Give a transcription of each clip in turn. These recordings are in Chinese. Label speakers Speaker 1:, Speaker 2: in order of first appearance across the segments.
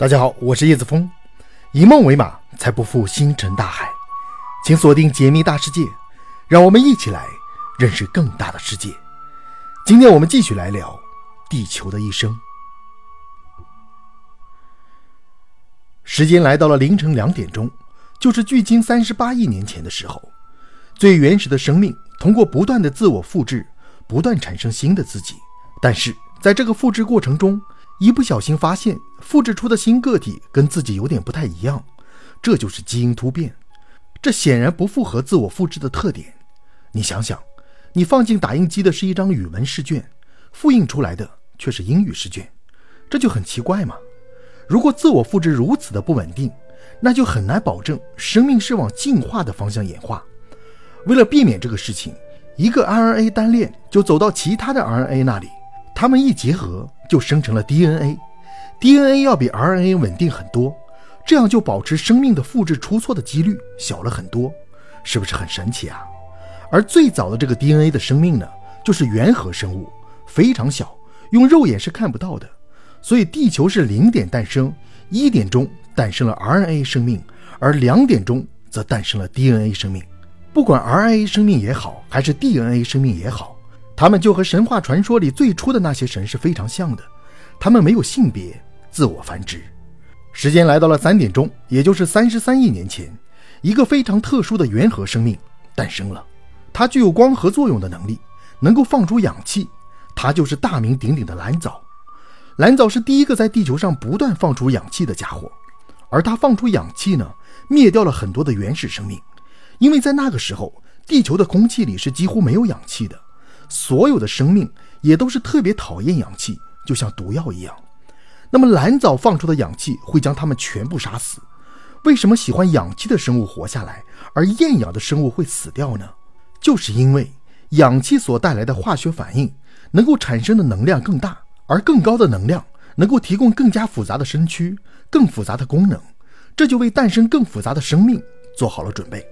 Speaker 1: 大家好，我是叶子峰，以梦为马，才不负星辰大海。请锁定解密大世界，让我们一起来认识更大的世界。今天我们继续来聊地球的一生。时间来到了凌晨两点钟，就是距今三十八亿年前的时候。最原始的生命通过不断的自我复制，不断产生新的自己。但是在这个复制过程中，一不小心发现复制出的新个体跟自己有点不太一样，这就是基因突变。这显然不符合自我复制的特点。你想想，你放进打印机的是一张语文试卷，复印出来的却是英语试卷，这就很奇怪嘛。如果自我复制如此的不稳定，那就很难保证生命是往进化的方向演化。为了避免这个事情，一个 RNA 单链就走到其他的 RNA 那里，它们一结合。就生成了 DNA DNA 要比 RNA 稳定很多，这样就保持生命的复制出错的几率小了很多，是不是很神奇啊？而最早的这个 DNA 的生命呢，就是原核生物，非常小，用肉眼是看不到的。所以地球是零点诞生，一点钟诞生了 RNA 生命，而两点钟则诞生了 DNA 生命。不管 RNA 生命也好，还是 DNA 生命也好。它们就和神话传说里最初的那些神是非常像的，他们没有性别，自我繁殖。时间来到了三点钟，也就是三十三亿年前，一个非常特殊的原核生命诞生了。它具有光合作用的能力，能够放出氧气。它就是大名鼎鼎的蓝藻。蓝藻是第一个在地球上不断放出氧气的家伙，而它放出氧气呢，灭掉了很多的原始生命，因为在那个时候，地球的空气里是几乎没有氧气的。所有的生命也都是特别讨厌氧气，就像毒药一样。那么蓝藻放出的氧气会将它们全部杀死。为什么喜欢氧气的生物活下来，而厌氧的生物会死掉呢？就是因为氧气所带来的化学反应能够产生的能量更大，而更高的能量能够提供更加复杂的身躯、更复杂的功能，这就为诞生更复杂的生命做好了准备。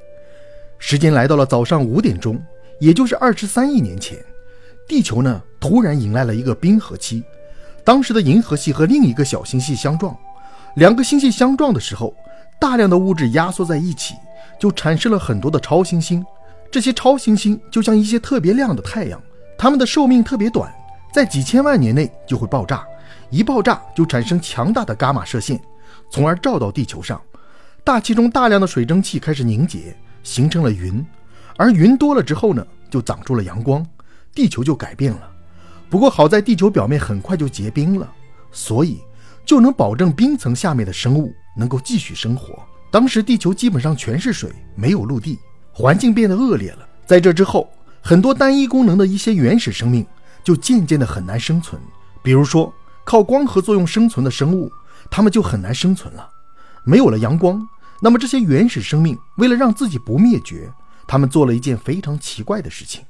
Speaker 1: 时间来到了早上五点钟。也就是二十三亿年前，地球呢突然迎来了一个冰河期。当时的银河系和另一个小星系相撞，两个星系相撞的时候，大量的物质压缩在一起，就产生了很多的超新星。这些超新星就像一些特别亮的太阳，它们的寿命特别短，在几千万年内就会爆炸。一爆炸就产生强大的伽马射线，从而照到地球上。大气中大量的水蒸气开始凝结，形成了云。而云多了之后呢，就挡住了阳光，地球就改变了。不过好在地球表面很快就结冰了，所以就能保证冰层下面的生物能够继续生活。当时地球基本上全是水，没有陆地，环境变得恶劣了。在这之后，很多单一功能的一些原始生命就渐渐的很难生存。比如说靠光合作用生存的生物，它们就很难生存了。没有了阳光，那么这些原始生命为了让自己不灭绝。他们做了一件非常奇怪的事情，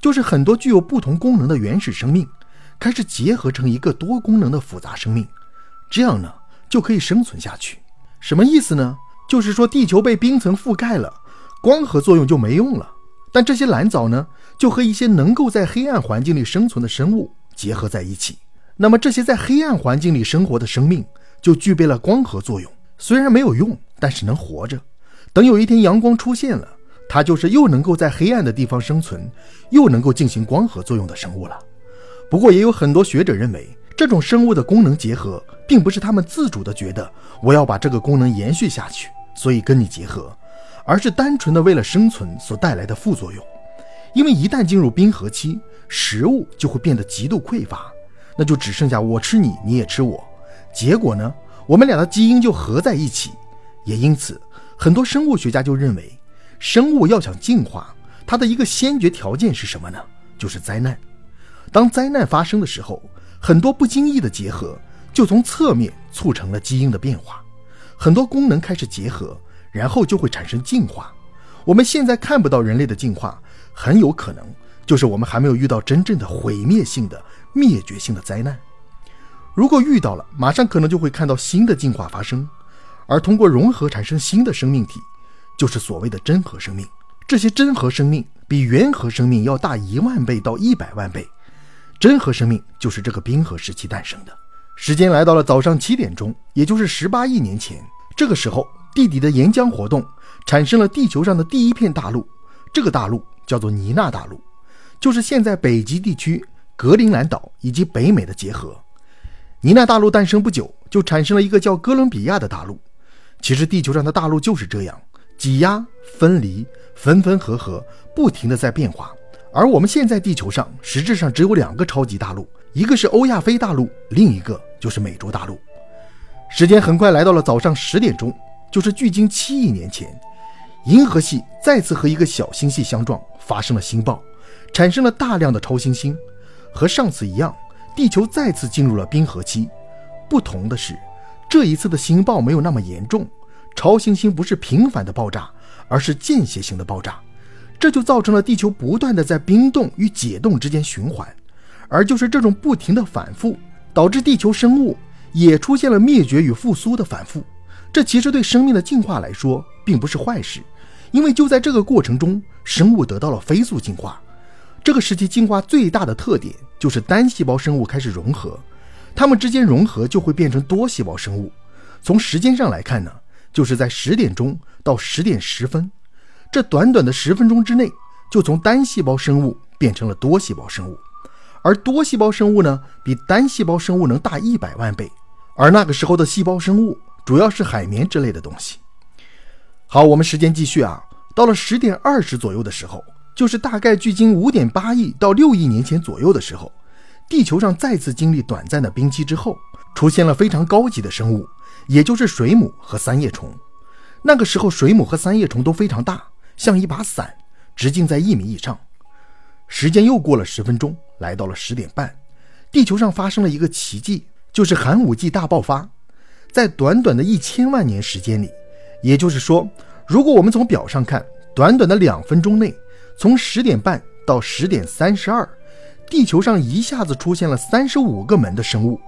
Speaker 1: 就是很多具有不同功能的原始生命开始结合成一个多功能的复杂生命，这样呢就可以生存下去。什么意思呢？就是说地球被冰层覆盖了，光合作用就没用了。但这些蓝藻呢，就和一些能够在黑暗环境里生存的生物结合在一起。那么这些在黑暗环境里生活的生命就具备了光合作用，虽然没有用，但是能活着。等有一天阳光出现了。它就是又能够在黑暗的地方生存，又能够进行光合作用的生物了。不过，也有很多学者认为，这种生物的功能结合，并不是他们自主的觉得我要把这个功能延续下去，所以跟你结合，而是单纯的为了生存所带来的副作用。因为一旦进入冰河期，食物就会变得极度匮乏，那就只剩下我吃你，你也吃我。结果呢，我们俩的基因就合在一起。也因此，很多生物学家就认为。生物要想进化，它的一个先决条件是什么呢？就是灾难。当灾难发生的时候，很多不经意的结合就从侧面促成了基因的变化，很多功能开始结合，然后就会产生进化。我们现在看不到人类的进化，很有可能就是我们还没有遇到真正的毁灭性的、灭绝性的灾难。如果遇到了，马上可能就会看到新的进化发生，而通过融合产生新的生命体。就是所谓的真核生命，这些真核生命比原核生命要大一万倍到一百万倍。真核生命就是这个冰河时期诞生的。时间来到了早上七点钟，也就是十八亿年前。这个时候，地底的岩浆活动产生了地球上的第一片大陆，这个大陆叫做尼纳大陆，就是现在北极地区格陵兰岛以及北美的结合。尼纳大陆诞生不久，就产生了一个叫哥伦比亚的大陆。其实地球上的大陆就是这样，挤压、分离、分分合合，不停的在变化。而我们现在地球上实质上只有两个超级大陆，一个是欧亚非大陆，另一个就是美洲大陆。时间很快来到了早上十点钟，就是距今七亿年前，银河系再次和一个小星系相撞，发生了星爆，产生了大量的超新星。和上次一样，地球再次进入了冰河期。不同的是，这一次的星爆没有那么严重，超新星不是频繁的爆炸，而是间歇性的爆炸。这就造成了地球不断的在冰冻与解冻之间循环，而就是这种不停的反复，导致地球生物也出现了灭绝与复苏的反复。这其实对生命的进化来说并不是坏事，因为就在这个过程中，生物得到了飞速进化。这个时期进化最大的特点就是单细胞生物开始融合，它们之间融合就会变成多细胞生物。从时间上来看呢，就是在十点钟到十点十分。这短短的十分钟之内，就从单细胞生物变成了多细胞生物，而多细胞生物呢，比单细胞生物能大一百万倍。而那个时候的细胞生物主要是海绵之类的东西。好，我们时间继续啊，到了十点二十左右的时候，就是大概距今五点八亿到六亿年前左右的时候，地球上再次经历短暂的冰期之后，出现了非常高级的生物，也就是水母和三叶虫。那个时候，水母和三叶虫都非常大。像一把伞，直径在一米以上。时间又过了十分钟，来到了十点半，地球上发生了一个奇迹，就是寒武纪大爆发。在短短的一千万年时间里，也就是说，如果我们从表上看，短短的两分钟内，从十点半到十点三十二，地球上一下子出现了三十五个门的生物，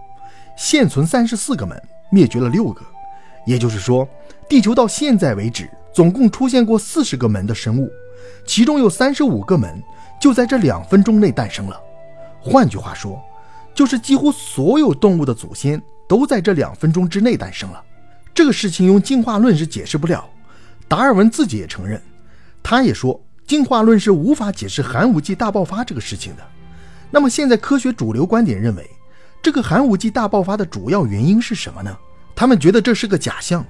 Speaker 1: 现存三十四个门，灭绝了六个。也就是说，地球到现在为止。总共出现过四十个门的生物，其中有三十五个门就在这两分钟内诞生了。换句话说，就是几乎所有动物的祖先都在这两分钟之内诞生了。这个事情用进化论是解释不了，达尔文自己也承认，他也说进化论是无法解释寒武纪大爆发这个事情的。那么现在科学主流观点认为，这个寒武纪大爆发的主要原因是什么呢？他们觉得这是个假象。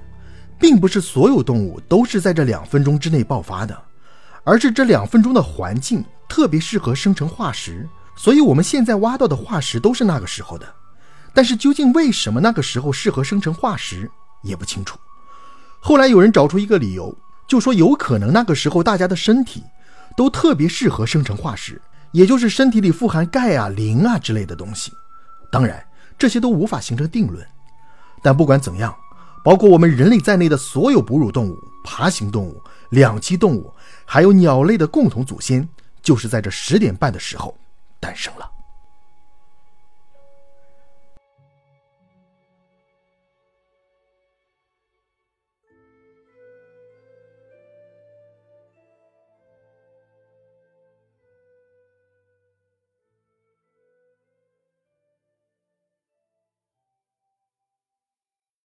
Speaker 1: 并不是所有动物都是在这两分钟之内爆发的，而是这两分钟的环境特别适合生成化石，所以我们现在挖到的化石都是那个时候的。但是究竟为什么那个时候适合生成化石也不清楚。后来有人找出一个理由，就说有可能那个时候大家的身体都特别适合生成化石，也就是身体里富含钙啊、磷啊之类的东西。当然，这些都无法形成定论。但不管怎样。包括我们人类在内的所有哺乳动物、爬行动物、两栖动物，还有鸟类的共同祖先，就是在这十点半的时候诞生了。